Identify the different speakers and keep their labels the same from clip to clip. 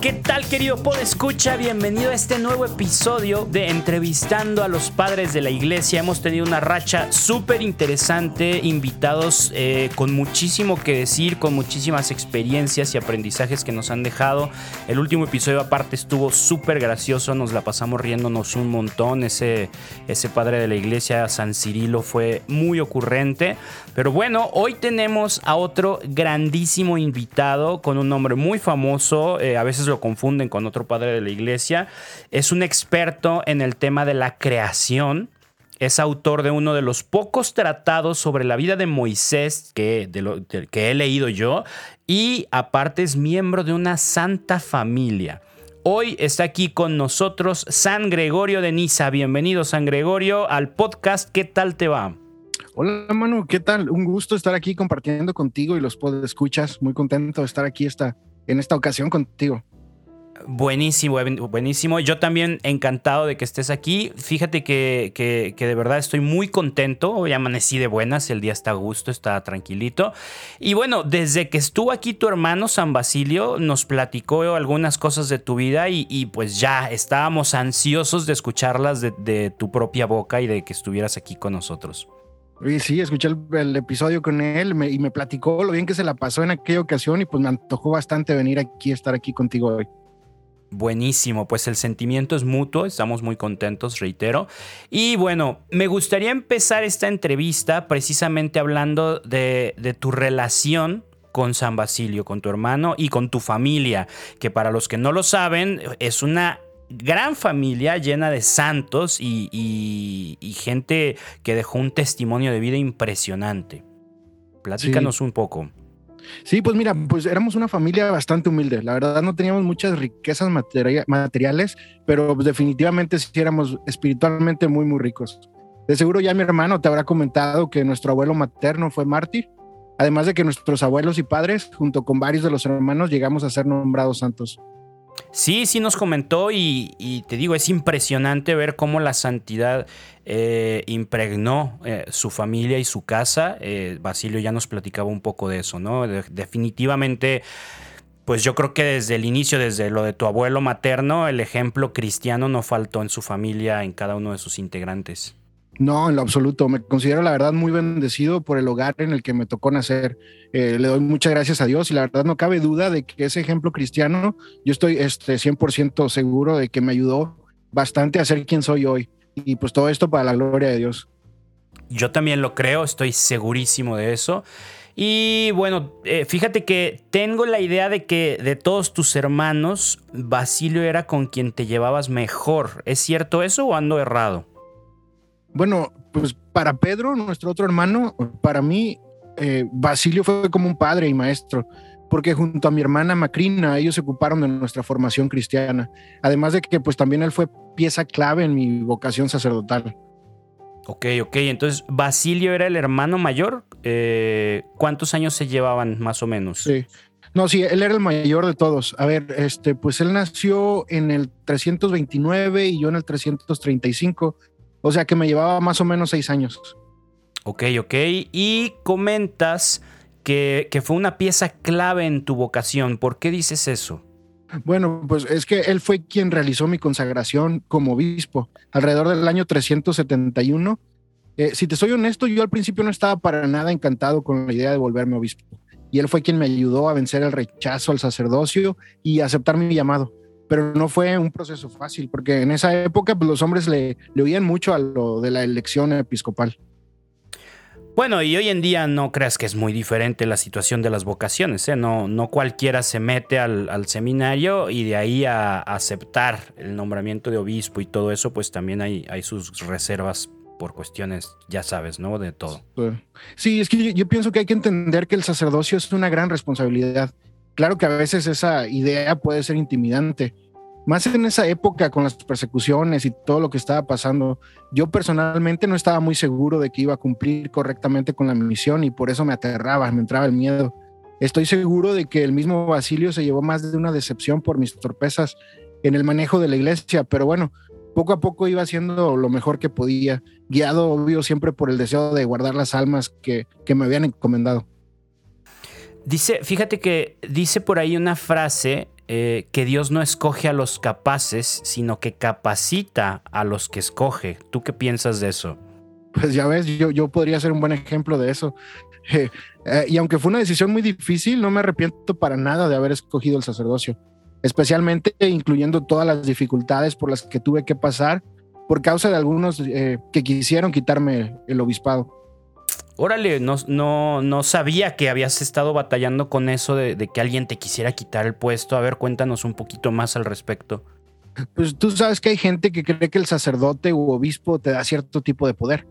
Speaker 1: ¿Qué tal querido Escucha? Bienvenido a este nuevo episodio de Entrevistando a los Padres de la Iglesia. Hemos tenido una racha súper interesante, invitados eh, con muchísimo que decir, con muchísimas experiencias y aprendizajes que nos han dejado. El último episodio aparte estuvo súper gracioso, nos la pasamos riéndonos un montón. Ese, ese padre de la iglesia, San Cirilo, fue muy ocurrente. Pero bueno, hoy tenemos a otro grandísimo invitado con un nombre muy famoso, eh, a veces lo confunden con otro padre de la iglesia. Es un experto en el tema de la creación. Es autor de uno de los pocos tratados sobre la vida de Moisés que, he leído yo y aparte es miembro de una santa familia. Hoy está aquí con nosotros San Gregorio de Niza. Bienvenido San Gregorio al podcast. ¿Qué tal te va?
Speaker 2: Hola Manu, ¿qué tal? Un gusto estar aquí compartiendo contigo y los escuchas. Muy contento de estar aquí esta, en esta ocasión contigo.
Speaker 1: Buenísimo, buenísimo. Yo también encantado de que estés aquí. Fíjate que, que, de verdad estoy muy contento. Hoy amanecí de buenas, el día está a gusto, está tranquilito. Y bueno, desde que estuvo aquí tu hermano San Basilio, nos platicó algunas cosas de tu vida y, pues ya estábamos ansiosos de escucharlas de, de tu propia boca y de que estuvieras aquí con nosotros.
Speaker 2: Sí, escuché el, episodio con él y me platicó lo bien que se la pasó en aquella ocasión y pues me antojó bastante venir aquí, estar aquí contigo hoy.
Speaker 1: Buenísimo, pues el sentimiento es mutuo, estamos muy contentos, reitero. Y bueno, me gustaría empezar esta entrevista precisamente hablando de, de tu relación con San Basilio, con tu hermano y con tu familia, que para los que no lo saben, es una gran familia llena de santos y, y, gente que dejó un testimonio de vida impresionante. Platícanos un poco.
Speaker 2: Sí, pues mira, pues éramos una familia bastante humilde. La verdad no teníamos muchas riquezas materiales, pero definitivamente sí éramos espiritualmente muy, muy ricos. De seguro ya mi hermano te habrá comentado que nuestro abuelo materno fue mártir, además de que nuestros abuelos y padres, junto con varios de los hermanos, llegamos a ser nombrados santos.
Speaker 1: Sí, sí nos comentó y, te digo, es impresionante ver cómo la santidad eh, impregnó eh, su familia y su casa. Eh, Basilio ya nos platicaba un poco de eso, ¿no? definitivamente, pues yo creo que desde el inicio, desde lo de tu abuelo materno, el ejemplo cristiano no faltó en su familia, en cada uno de sus integrantes.
Speaker 2: No, en lo absoluto. Me considero la verdad muy bendecido por el hogar en el que me tocó nacer. Eh, le doy muchas gracias a Dios y la verdad no cabe duda de que ese ejemplo cristiano, yo estoy este, 100% seguro de que me ayudó bastante a ser quien soy hoy. Y pues todo esto para la gloria de Dios.
Speaker 1: Yo también lo creo, estoy segurísimo de eso. Y bueno, eh, fíjate que tengo la idea de que de todos tus hermanos, Basilio era con quien te llevabas mejor. ¿Es cierto eso o ando errado?
Speaker 2: Bueno, pues para Pedro, nuestro otro hermano, para mí, eh, Basilio fue como un padre y maestro, porque junto a mi hermana Macrina, ellos se ocuparon de nuestra formación cristiana. Además de que pues también él fue pieza clave en mi vocación sacerdotal.
Speaker 1: Ok, ok, entonces Basilio era el hermano mayor. Eh, ¿Cuántos años se llevaban más o menos?
Speaker 2: Sí. No, sí, él era el mayor de todos. A ver, este, pues él nació en el 329 y yo en el 335. O sea que me llevaba más o menos seis años.
Speaker 1: Ok, ok. Y comentas que, fue una pieza clave en tu vocación. ¿Por qué dices eso?
Speaker 2: Bueno, pues es que él fue quien realizó mi consagración como obispo alrededor del año 371. Eh, si te soy honesto, yo al principio no estaba para nada encantado con la idea de volverme obispo. Y él fue quien me ayudó a vencer el rechazo al sacerdocio y aceptar mi llamado pero no fue un proceso fácil, porque en esa época pues, los hombres le, le oían mucho a lo de la elección episcopal.
Speaker 1: Bueno, y hoy en día no creas que es muy diferente la situación de las vocaciones, ¿eh? no, no cualquiera se mete al, al, seminario y de ahí a, aceptar el nombramiento de obispo y todo eso, pues también hay, hay sus reservas por cuestiones, ya sabes, ¿no? De todo.
Speaker 2: Sí, es que yo pienso que hay que entender que el sacerdocio es una gran responsabilidad Claro que a veces esa idea puede ser intimidante, más en esa época con las persecuciones y todo lo que estaba pasando. Yo personalmente no estaba muy seguro de que iba a cumplir correctamente con la misión y por eso me aterraba, me entraba el miedo. Estoy seguro de que el mismo Basilio se llevó más de una decepción por mis torpezas en el manejo de la iglesia, pero bueno, poco a poco iba haciendo lo mejor que podía, guiado obvio siempre por el deseo de guardar las almas que, que me habían encomendado.
Speaker 1: Dice, fíjate que dice por ahí una frase eh, que Dios no escoge a los capaces, sino que capacita a los que escoge. ¿Tú qué piensas de eso?
Speaker 2: Pues ya ves, yo, yo podría ser un buen ejemplo de eso. Eh, eh, y aunque fue una decisión muy difícil, no me arrepiento para nada de haber escogido el sacerdocio, especialmente incluyendo todas las dificultades por las que tuve que pasar por causa de algunos que quisieron quitarme el obispado.
Speaker 1: Órale, no, no, no sabía que habías estado batallando con eso de, que alguien te quisiera quitar el puesto. A ver, cuéntanos un poquito más al respecto.
Speaker 2: Pues tú sabes que hay gente que cree que el sacerdote u obispo te da cierto tipo de poder.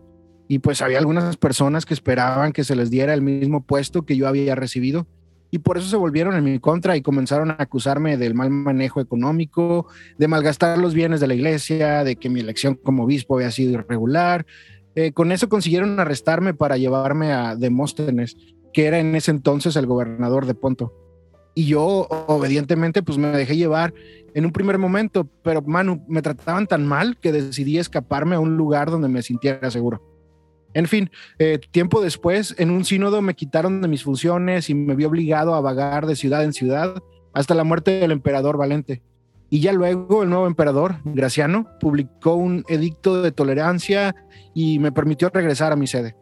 Speaker 2: Y pues había algunas personas que esperaban que se les diera el mismo puesto que yo había recibido. Y por eso se volvieron en mi contra y comenzaron a acusarme del mal manejo económico, de malgastar los bienes de la iglesia, de que mi elección como obispo había sido irregular, eh, con eso consiguieron arrestarme para llevarme a Demóstenes, que era en ese entonces el gobernador de Ponto. Y yo, obedientemente, pues me dejé llevar en un primer momento, pero Manu, me trataban tan mal que decidí escaparme a un lugar donde me sintiera seguro. En fin, eh, tiempo después, en un sínodo me quitaron de mis funciones y me vi obligado a vagar de ciudad en ciudad hasta la muerte del emperador Valente. Y ya luego el nuevo emperador, Graciano, publicó un edicto de tolerancia y me permitió regresar a mi sede.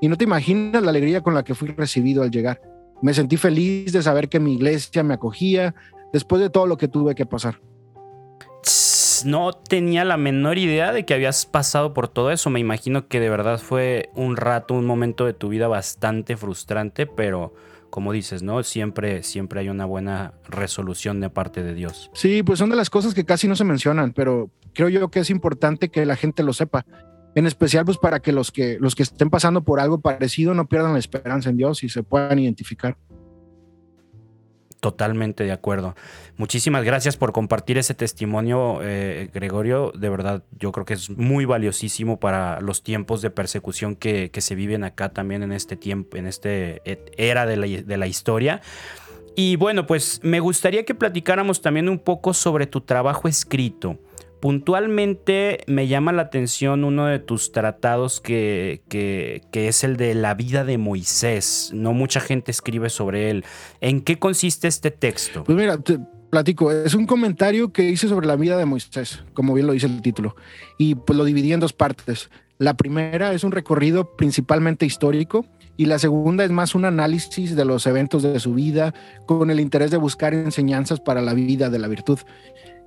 Speaker 2: Y no te imaginas la alegría con la que fui recibido al llegar. Me sentí feliz de saber que mi iglesia me acogía después de todo lo que tuve que pasar.
Speaker 1: No tenía la menor idea de que habías pasado por todo eso. Me imagino que de verdad fue un rato, un momento de tu vida bastante frustrante, pero como dices, ¿no? Siempre, siempre hay una buena resolución de parte de Dios.
Speaker 2: Sí, pues son de las cosas que casi no se mencionan, pero creo yo que es importante que la gente lo sepa. En especial, pues para que los que, los que estén pasando por algo parecido no pierdan la esperanza en Dios y se puedan identificar.
Speaker 1: Totalmente de acuerdo. Muchísimas gracias por compartir ese testimonio, eh, Gregorio. De verdad, yo creo que es muy valiosísimo para los tiempos de persecución que, se viven acá también en este tiempo, en este era de la, de la historia. Y bueno, pues me gustaría que platicáramos también un poco sobre tu trabajo escrito. Puntualmente me llama la atención uno de tus tratados que, es el de la vida de Moisés. No mucha gente escribe sobre él. ¿En qué consiste este texto?
Speaker 2: Pues mira, te platico, es un comentario que hice sobre la vida de Moisés, como bien lo dice el título, y pues lo dividí en dos partes. La primera es un recorrido principalmente histórico y la segunda es más un análisis de los eventos de su vida con el interés de buscar enseñanzas para la vida de la virtud.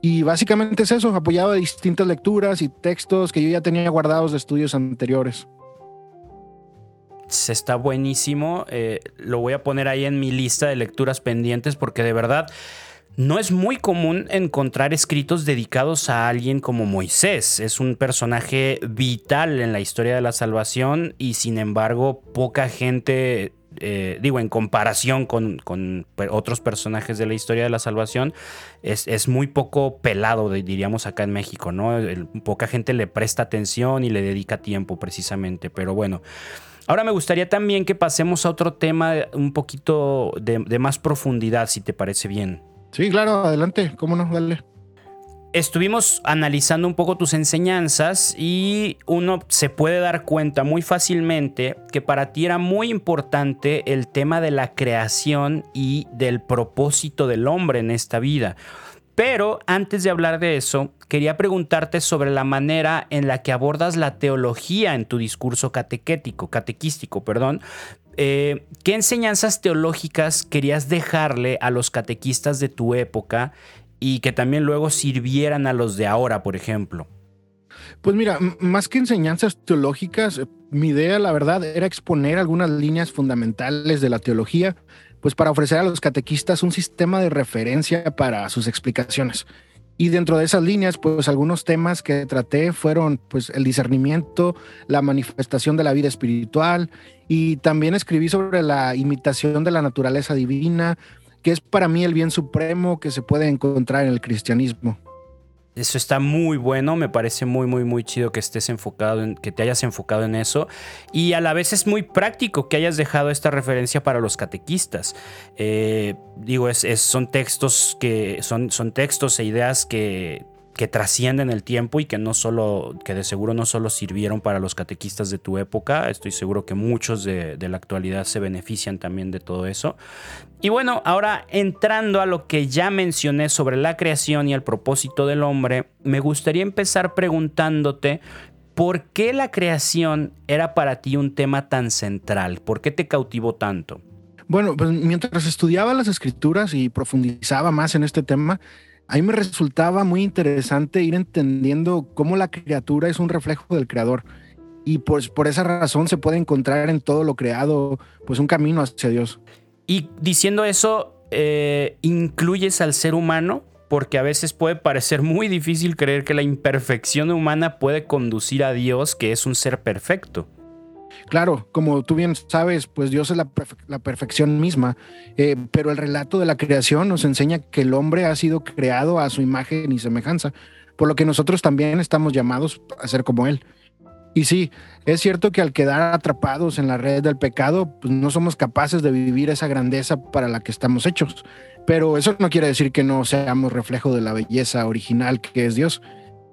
Speaker 2: Y básicamente es eso, apoyado de distintas lecturas y textos que yo ya tenía guardados de estudios anteriores.
Speaker 1: Está buenísimo. Eh, lo voy a poner ahí en mi lista de lecturas pendientes porque de verdad no es muy común encontrar escritos dedicados a alguien como Moisés. Es un personaje vital en la historia de la salvación y sin embargo poca gente eh, digo, en comparación con, otros personajes de la historia de la salvación, es, muy poco pelado, diríamos acá en México, ¿no? poca gente le presta atención y le dedica tiempo precisamente, pero bueno. Ahora me gustaría también que pasemos a otro tema un poquito de, de más profundidad, si te parece bien.
Speaker 2: Sí, claro, adelante, cómo no, dale
Speaker 1: estuvimos analizando un poco tus enseñanzas y uno se puede dar cuenta muy fácilmente que para ti era muy importante el tema de la creación y del propósito del hombre en esta vida. Pero antes de hablar de eso, quería preguntarte sobre la manera en la que abordas la teología en tu discurso catequético, catequístico, perdón. Eh, ¿Qué enseñanzas teológicas querías dejarle a los catequistas de tu época y que también luego sirvieran a los de ahora, por ejemplo?
Speaker 2: Pues mira, más que enseñanzas teológicas, eh, mi idea, la verdad, era exponer algunas líneas fundamentales de la teología, pues para ofrecer a los catequistas un sistema de referencia para sus explicaciones. Y dentro de esas líneas, pues algunos temas que traté fueron pues el discernimiento, la manifestación de la vida espiritual y también escribí sobre la imitación de la naturaleza divina, que es para mí el bien supremo que se puede encontrar en el cristianismo.
Speaker 1: Eso está muy bueno, me parece muy, muy, muy chido que estés enfocado en, que te hayas enfocado en eso. Y a la vez es muy práctico que hayas dejado esta referencia para los catequistas. Eh, digo, es, son textos que son, son textos e ideas que que trascienden el tiempo y que no solo, que de seguro no solo sirvieron para los catequistas de tu época, estoy seguro que muchos de, de la actualidad se benefician también de todo eso. Y bueno, ahora entrando a lo que ya mencioné sobre la creación y el propósito del hombre, me gustaría empezar preguntándote por qué la creación era para ti un tema tan central, por qué te cautivó tanto.
Speaker 2: Bueno, pues mientras estudiaba las escrituras y profundizaba más en este tema, a mí me resultaba muy interesante ir entendiendo cómo la criatura es un reflejo del creador. Y pues por esa razón se puede encontrar en todo lo creado, pues un camino hacia Dios.
Speaker 1: Y diciendo eso, eh, ¿incluyes al ser humano? Porque a veces puede parecer muy difícil creer que la imperfección humana puede conducir a Dios, que es un ser perfecto.
Speaker 2: Claro, como tú bien sabes, pues Dios es la, perfección misma, eh, pero el relato de la creación nos enseña que el hombre ha sido creado a su imagen y semejanza, por lo que nosotros también estamos llamados a ser como Él. Y sí, es cierto que al quedar atrapados en la red del pecado, pues no somos capaces de vivir esa grandeza para la que estamos hechos, pero eso no quiere decir que no seamos reflejo de la belleza original que es Dios.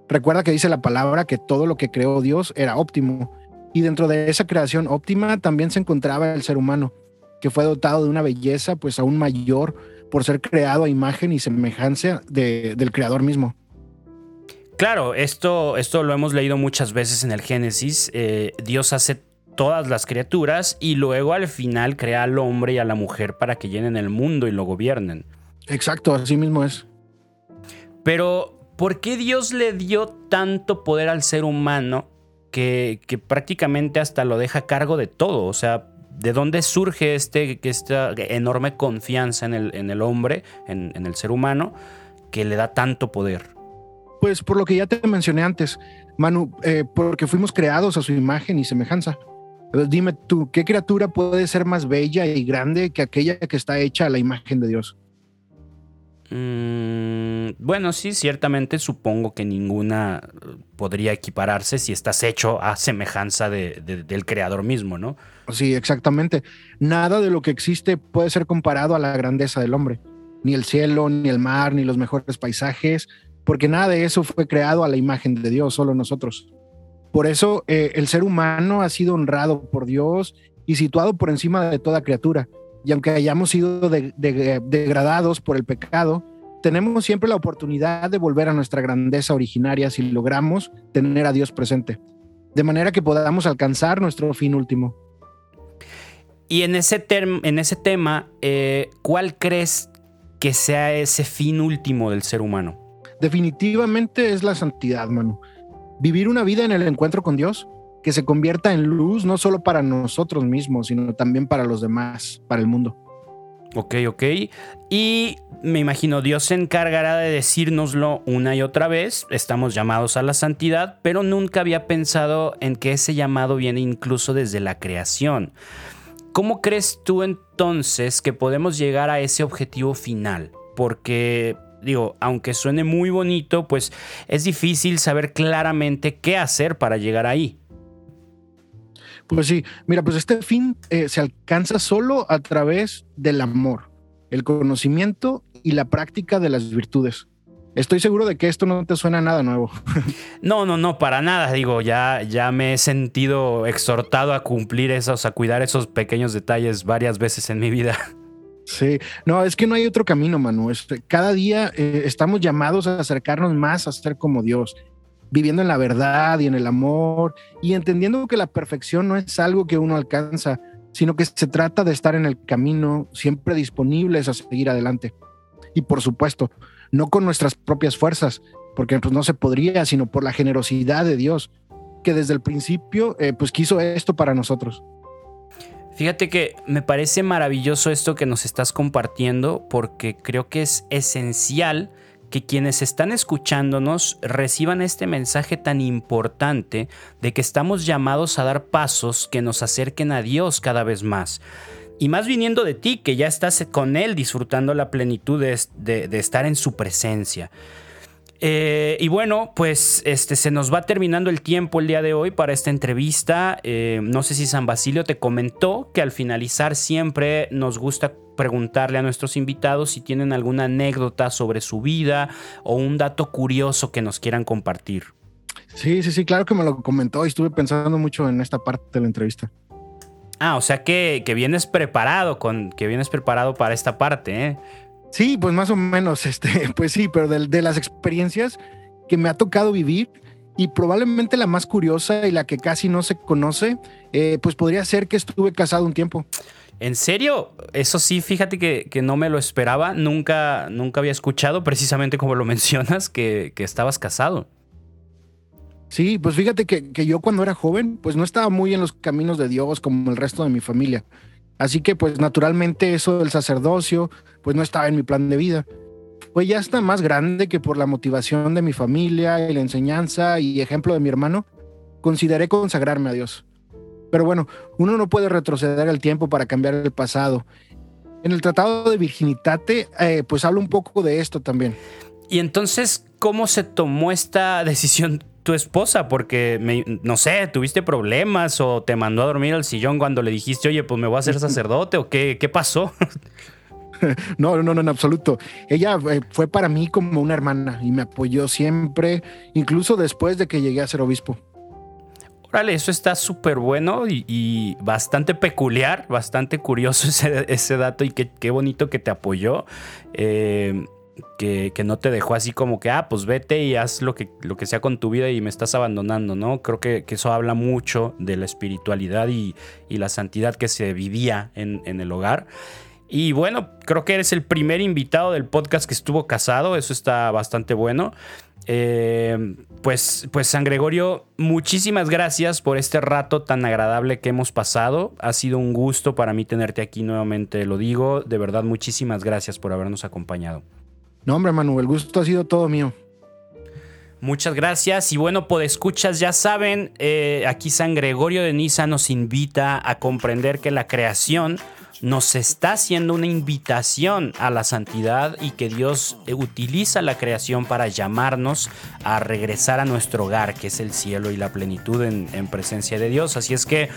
Speaker 2: Recuerda que dice la palabra que todo lo que creó Dios era óptimo y dentro de esa creación óptima también se encontraba el ser humano, que fue dotado de una belleza pues aún mayor por ser creado a imagen y semejanza del creador mismo.
Speaker 1: Claro, esto, esto lo hemos leído muchas veces en el Génesis. Eh, Dios hace todas las criaturas y luego al final crea al hombre y a la mujer para que llenen el mundo y lo gobiernen.
Speaker 2: Exacto, así mismo es.
Speaker 1: Pero, ¿por qué Dios le dio tanto poder al ser humano que, prácticamente hasta lo deja a cargo de todo. O sea, ¿de dónde surge este, esta enorme confianza en el, en el hombre, en, el ser humano, que le da tanto poder?
Speaker 2: Pues por lo que ya te mencioné antes, Manu, eh, porque fuimos creados a su imagen y semejanza. dime tú, ¿qué criatura puede ser más bella y grande que aquella que está hecha a la imagen de Dios?
Speaker 1: Mm, bueno, sí, ciertamente supongo que ninguna podría equipararse si estás hecho a semejanza del creador mismo, ¿no?
Speaker 2: Sí, exactamente. Nada de lo que existe puede ser comparado a la grandeza del hombre. Ni el cielo, ni el mar, ni los mejores paisajes, porque nada de eso fue creado a la imagen de Dios, solo nosotros. Por eso eh, el ser humano ha sido honrado por Dios y situado por encima de toda criatura y aunque hayamos sido degradados por el pecado, tenemos siempre la oportunidad de volver a nuestra grandeza originaria si logramos tener a Dios presente, de manera que podamos alcanzar nuestro fin último.
Speaker 1: Y en ese, en ese tema, eh, ¿cuál crees que sea ese fin último del ser humano?
Speaker 2: Definitivamente es la santidad, Manu. Vivir una vida en el encuentro con Dios que se convierta en luz no solo para nosotros mismos, sino también para los demás, para el mundo.
Speaker 1: Ok, ok. Y me imagino Dios se encargará de decírnoslo una y otra vez. Estamos llamados a la santidad, pero nunca había pensado en que ese llamado viene incluso desde la creación. ¿Cómo crees tú entonces que podemos llegar a ese objetivo final? Porque digo, aunque suene muy bonito, pues es difícil saber claramente qué hacer para llegar ahí.
Speaker 2: Pues sí, mira, pues este fin eh, se alcanza solo a través del amor, el conocimiento y la práctica de las virtudes. Estoy seguro de que esto no te suena nada nuevo.
Speaker 1: No, no, no, para nada. Digo, ya, ya me he sentido exhortado a cumplir esos, a cuidar esos pequeños detalles varias veces en mi vida.
Speaker 2: Sí, no, es que no hay otro camino, Manu. cada día eh, estamos llamados a acercarnos más a ser como Dios viviendo en la verdad y en el amor y entendiendo que la perfección no es algo que uno alcanza, sino que se trata de estar en el camino, siempre disponibles a seguir adelante. Y por supuesto, no con nuestras propias fuerzas, porque pues no se podría, sino por la generosidad de Dios, que desde el principio eh, pues quiso esto para nosotros.
Speaker 1: Fíjate que me parece maravilloso esto que nos estás compartiendo porque creo que es esencial que quienes están escuchándonos reciban este mensaje tan importante de que estamos llamados a dar pasos que nos acerquen a Dios cada vez más. Y más viniendo de ti, que ya estás con Él disfrutando la plenitud de, estar en su presencia. Eh, y bueno, pues este, se nos va terminando el tiempo el día de hoy para esta entrevista. Eh, no sé si San Basilio te comentó que al finalizar siempre nos gusta preguntarle a nuestros invitados si tienen alguna anécdota sobre su vida o un dato curioso que nos quieran compartir.
Speaker 2: Sí, sí, sí, claro que me lo comentó y estuve pensando mucho en esta parte de la entrevista.
Speaker 1: Ah, o sea que, que vienes preparado con, que vienes preparado para esta parte, ¿eh?
Speaker 2: Sí, pues más o menos, este, pues sí, pero de, las experiencias que me ha tocado vivir y probablemente la más curiosa y la que casi no se conoce, eh, pues podría ser que estuve casado un tiempo.
Speaker 1: ¿En serio? Eso sí, fíjate que, no me lo esperaba. Nunca, nunca había escuchado, precisamente como lo mencionas, que, estabas casado.
Speaker 2: Sí, pues fíjate que, que, yo cuando era joven, pues no estaba muy en los caminos de Dios como el resto de mi familia. Así que pues naturalmente eso del sacerdocio pues no estaba en mi plan de vida. Fue ya hasta más grande que por la motivación de mi familia y la enseñanza y ejemplo de mi hermano, consideré consagrarme a Dios. Pero bueno, uno no puede retroceder el tiempo para cambiar el pasado. En el Tratado de Virginitate, eh, pues habla un poco de esto también.
Speaker 1: Y entonces, ¿cómo se tomó esta decisión tu esposa? Porque, no sé, ¿tuviste problemas o te mandó a dormir al sillón cuando le dijiste, oye, pues me voy a hacer sacerdote o qué, qué pasó?
Speaker 2: No, no, no, en absoluto. Ella eh, fue para mí como una hermana y me apoyó siempre, incluso después de que llegué a ser obispo.
Speaker 1: Órale, eso está súper bueno y, bastante peculiar, bastante curioso ese, dato y qué, bonito que te apoyó. Eh, que, no te dejó así como que, ah, pues vete y haz lo que, lo que sea con tu vida y me estás abandonando, ¿no? Creo que, eso habla mucho de la espiritualidad y, la santidad que se vivía en, el hogar. Y bueno, creo que eres el primer invitado del podcast que estuvo casado, eso está bastante bueno. Eh, pues, pues San Gregorio, muchísimas gracias por este rato tan agradable que hemos pasado. Ha sido un gusto para mí tenerte aquí nuevamente, lo digo. De verdad, muchísimas gracias por habernos acompañado.
Speaker 2: No, hombre, Manuel, el gusto ha sido todo mío.
Speaker 1: Muchas gracias. Y bueno, por escuchas, ya saben, eh, aquí San Gregorio de Niza nos invita a comprender que la creación nos está haciendo una invitación a la santidad y que Dios utiliza la creación para llamarnos a regresar a nuestro hogar, que es el cielo y la plenitud en, presencia de Dios. Así es que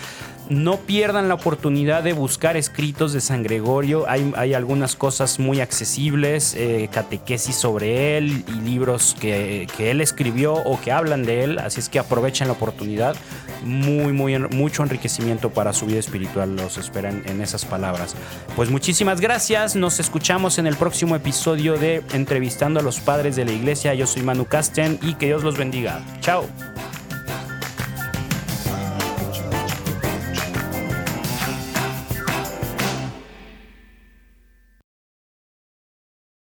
Speaker 1: no pierdan la oportunidad de buscar escritos de San Gregorio. Hay, algunas cosas muy accesibles, eh, catequesis sobre él y libros que, él escribió o que hablan de él. Así es que aprovechen la oportunidad. Muy, muy, mucho enriquecimiento para su vida espiritual los esperan en esas palabras. Pues muchísimas gracias. Nos escuchamos en el próximo episodio de Entrevistando a los Padres de la Iglesia. Yo soy Manu Casten y que Dios los bendiga. Chao.